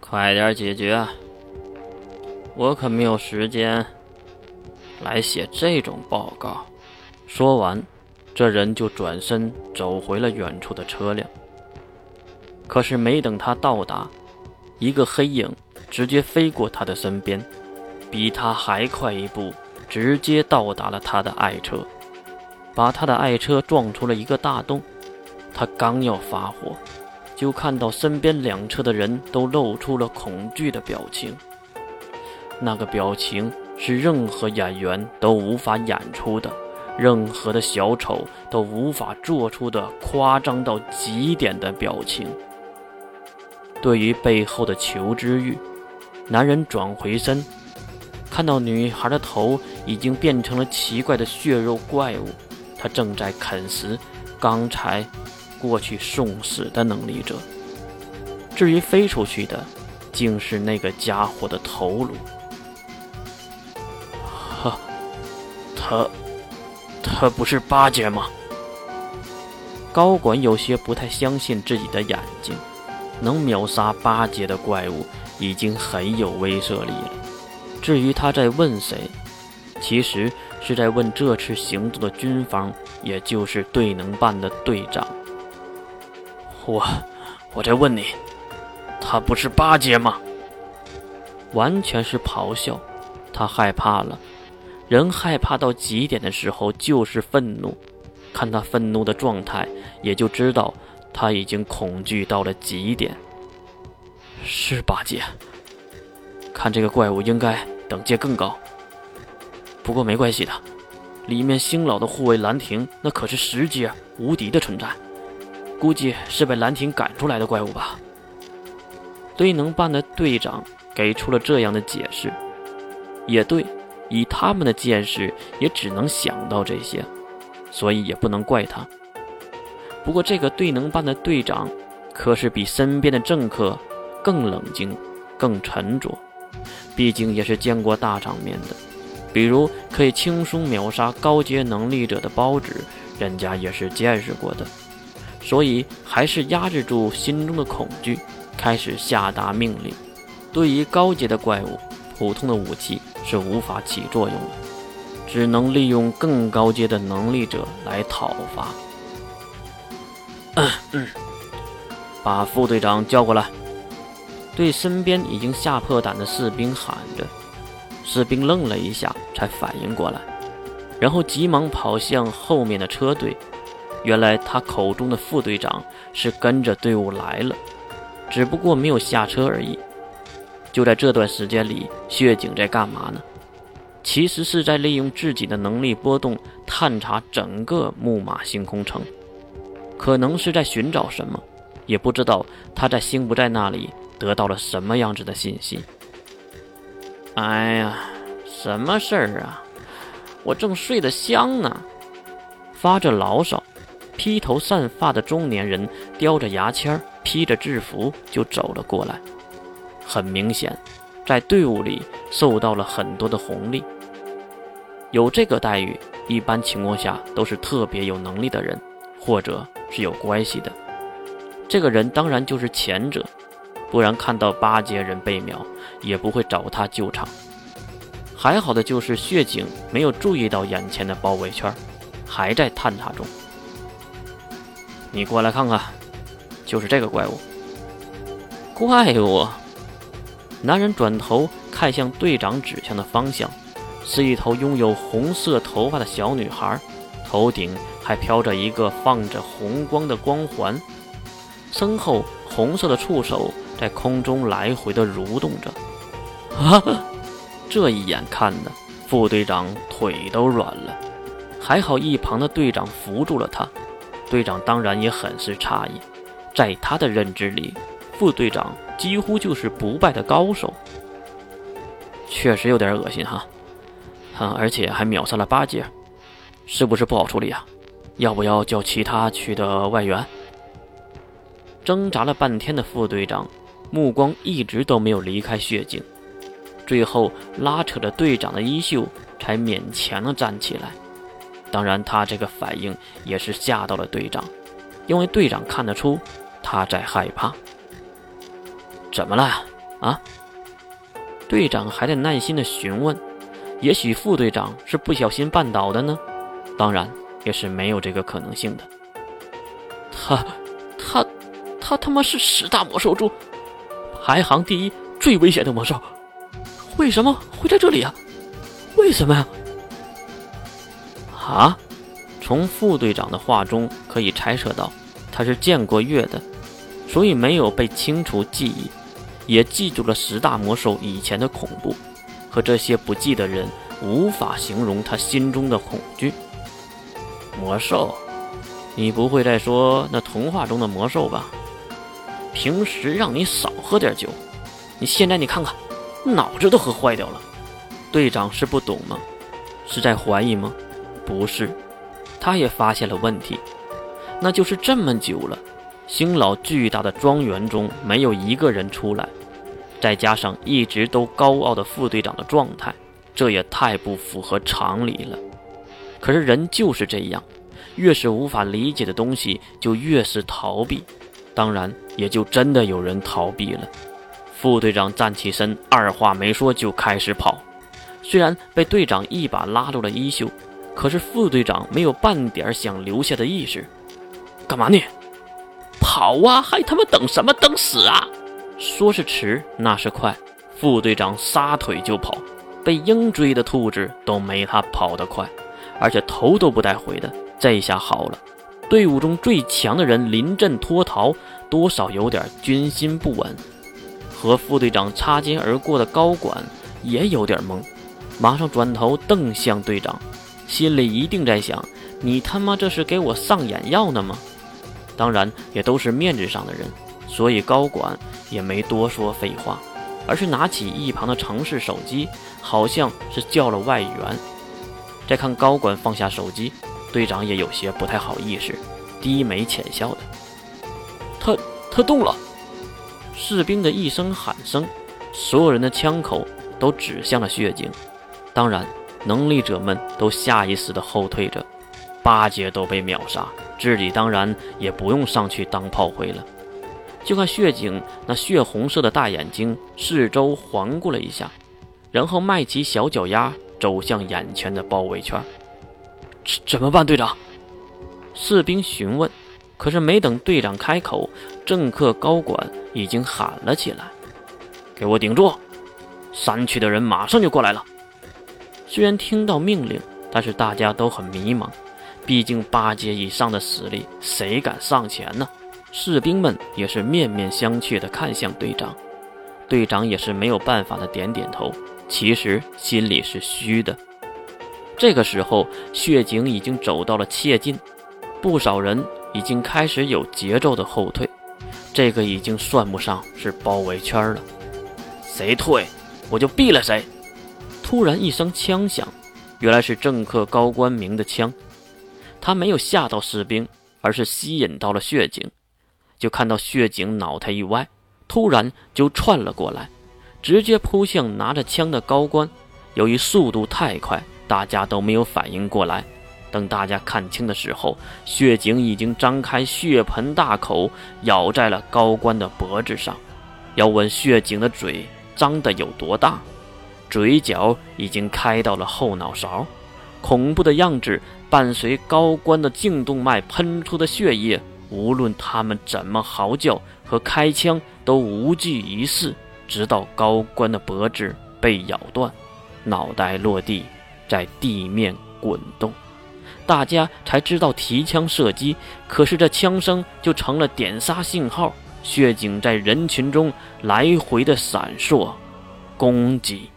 快点解决！我可没有时间来写这种报告。说完，这人就转身走回了远处的车辆。可是没等他到达，一个黑影直接飞过他的身边，比他还快一步，直接到达了他的爱车，把他的爱车撞出了一个大洞。他刚要发火，就看到身边两侧的人都露出了恐惧的表情。那个表情是任何演员都无法演出的，任何的小丑都无法做出的夸张到极点的表情。对于背后的求知欲，男人转回身，看到女孩的头已经变成了奇怪的血肉怪物，他正在啃食刚才。过去送死的能力者，至于飞出去的，竟是那个家伙的头颅。哈，他，他不是八戒吗？高管有些不太相信自己的眼睛，能秒杀八阶的怪物已经很有威慑力了。至于他在问谁，其实是在问这次行动的军方，也就是队能办的队长。我，我在问你，他不是八阶吗？完全是咆哮，他害怕了。人害怕到极点的时候就是愤怒，看他愤怒的状态，也就知道他已经恐惧到了极点。是八阶，看这个怪物应该等阶更高。不过没关系的，里面星老的护卫兰亭那可是十阶无敌的存在。估计是被兰亭赶出来的怪物吧。队能办的队长给出了这样的解释，也对，以他们的见识，也只能想到这些，所以也不能怪他。不过这个队能办的队长，可是比身边的政客更冷静、更沉着，毕竟也是见过大场面的，比如可以轻松秒杀高阶能力者的包子，人家也是见识过的。所以还是压制住心中的恐惧，开始下达命令。对于高阶的怪物，普通的武器是无法起作用的，只能利用更高阶的能力者来讨伐。嗯嗯，把副队长叫过来，对身边已经吓破胆的士兵喊着。士兵愣了一下，才反应过来，然后急忙跑向后面的车队。原来他口中的副队长是跟着队伍来了，只不过没有下车而已。就在这段时间里，血警在干嘛呢？其实是在利用自己的能力波动探查整个木马星空城，可能是在寻找什么，也不知道他在星不在那里得到了什么样子的信息。哎呀，什么事儿啊？我正睡得香呢，发着牢骚。披头散发的中年人叼着牙签，披着制服就走了过来。很明显，在队伍里受到了很多的红利。有这个待遇，一般情况下都是特别有能力的人，或者是有关系的。这个人当然就是前者，不然看到八阶人被秒，也不会找他救场。还好的就是血警没有注意到眼前的包围圈，还在探查中。你过来看看，就是这个怪物。怪物！男人转头看向队长指向的方向，是一头拥有红色头发的小女孩，头顶还飘着一个放着红光的光环，身后红色的触手在空中来回的蠕动着。啊！这一眼看的副队长腿都软了，还好一旁的队长扶住了他。队长当然也很是诧异，在他的认知里，副队长几乎就是不败的高手，确实有点恶心哈，啊，而且还秒杀了八阶，是不是不好处理啊？要不要叫其他区的外援？挣扎了半天的副队长，目光一直都没有离开血井，最后拉扯着队长的衣袖，才勉强的站起来。当然，他这个反应也是吓到了队长，因为队长看得出他在害怕。怎么了？啊？队长还在耐心的询问。也许副队长是不小心绊倒的呢，当然也是没有这个可能性的。他，他，他他妈是十大魔兽中排行第一、最危险的魔兽，为什么会在这里啊？为什么呀？啊从副队长的话中可以猜测到，他是见过月的，所以没有被清除记忆，也记住了十大魔兽以前的恐怖。和这些不记的人无法形容他心中的恐惧。魔兽，你不会再说那童话中的魔兽吧？平时让你少喝点酒，你现在你看看，脑子都喝坏掉了。队长是不懂吗？是在怀疑吗？不是，他也发现了问题，那就是这么久了，星老巨大的庄园中没有一个人出来。再加上一直都高傲的副队长的状态，这也太不符合常理了。可是人就是这样，越是无法理解的东西，就越是逃避。当然，也就真的有人逃避了。副队长站起身，二话没说就开始跑。虽然被队长一把拉住了衣袖，可是副队长没有半点想留下的意识。干嘛呢？跑啊！还他妈等什么？等死啊！说是迟，那是快。副队长撒腿就跑，被鹰追的兔子都没他跑得快，而且头都不带回的。这下好了，队伍中最强的人临阵脱逃，多少有点军心不稳。和副队长擦肩而过的高管也有点懵，马上转头瞪向队长，心里一定在想：你他妈这是给我上眼药呢吗？当然，也都是面子上的人。所以高管也没多说废话，而是拿起一旁的城市手机，好像是叫了外援。再看高管放下手机，队长也有些不太好意思，低眉浅笑的。他他动了！士兵的一声喊声，所有人的枪口都指向了血井。当然，能力者们都下意识的后退着。八阶都被秒杀，自己当然也不用上去当炮灰了。就看血井那血红色的大眼睛四周环顾了一下，然后迈起小脚丫走向眼前的包围圈。怎怎么办，队长？士兵询问。可是没等队长开口，政客高管已经喊了起来：“给我顶住！山区的人马上就过来了。”虽然听到命令，但是大家都很迷茫，毕竟八阶以上的实力，谁敢上前呢？士兵们也是面面相觑地看向队长，队长也是没有办法的点点头，其实心里是虚的。这个时候，血井已经走到了切近，不少人已经开始有节奏的后退，这个已经算不上是包围圈了。谁退，我就毙了谁！突然一声枪响，原来是政客高官明的枪，他没有吓到士兵，而是吸引到了血井。就看到血井脑袋一歪，突然就窜了过来，直接扑向拿着枪的高官。由于速度太快，大家都没有反应过来。等大家看清的时候，血井已经张开血盆大口，咬在了高官的脖子上。要问血井的嘴张得有多大，嘴角已经开到了后脑勺，恐怖的样子伴随高官的颈动脉喷出的血液。无论他们怎么嚎叫和开枪，都无济于事。直到高官的脖子被咬断，脑袋落地，在地面滚动，大家才知道提枪射击。可是这枪声就成了点杀信号，血警在人群中来回的闪烁，攻击。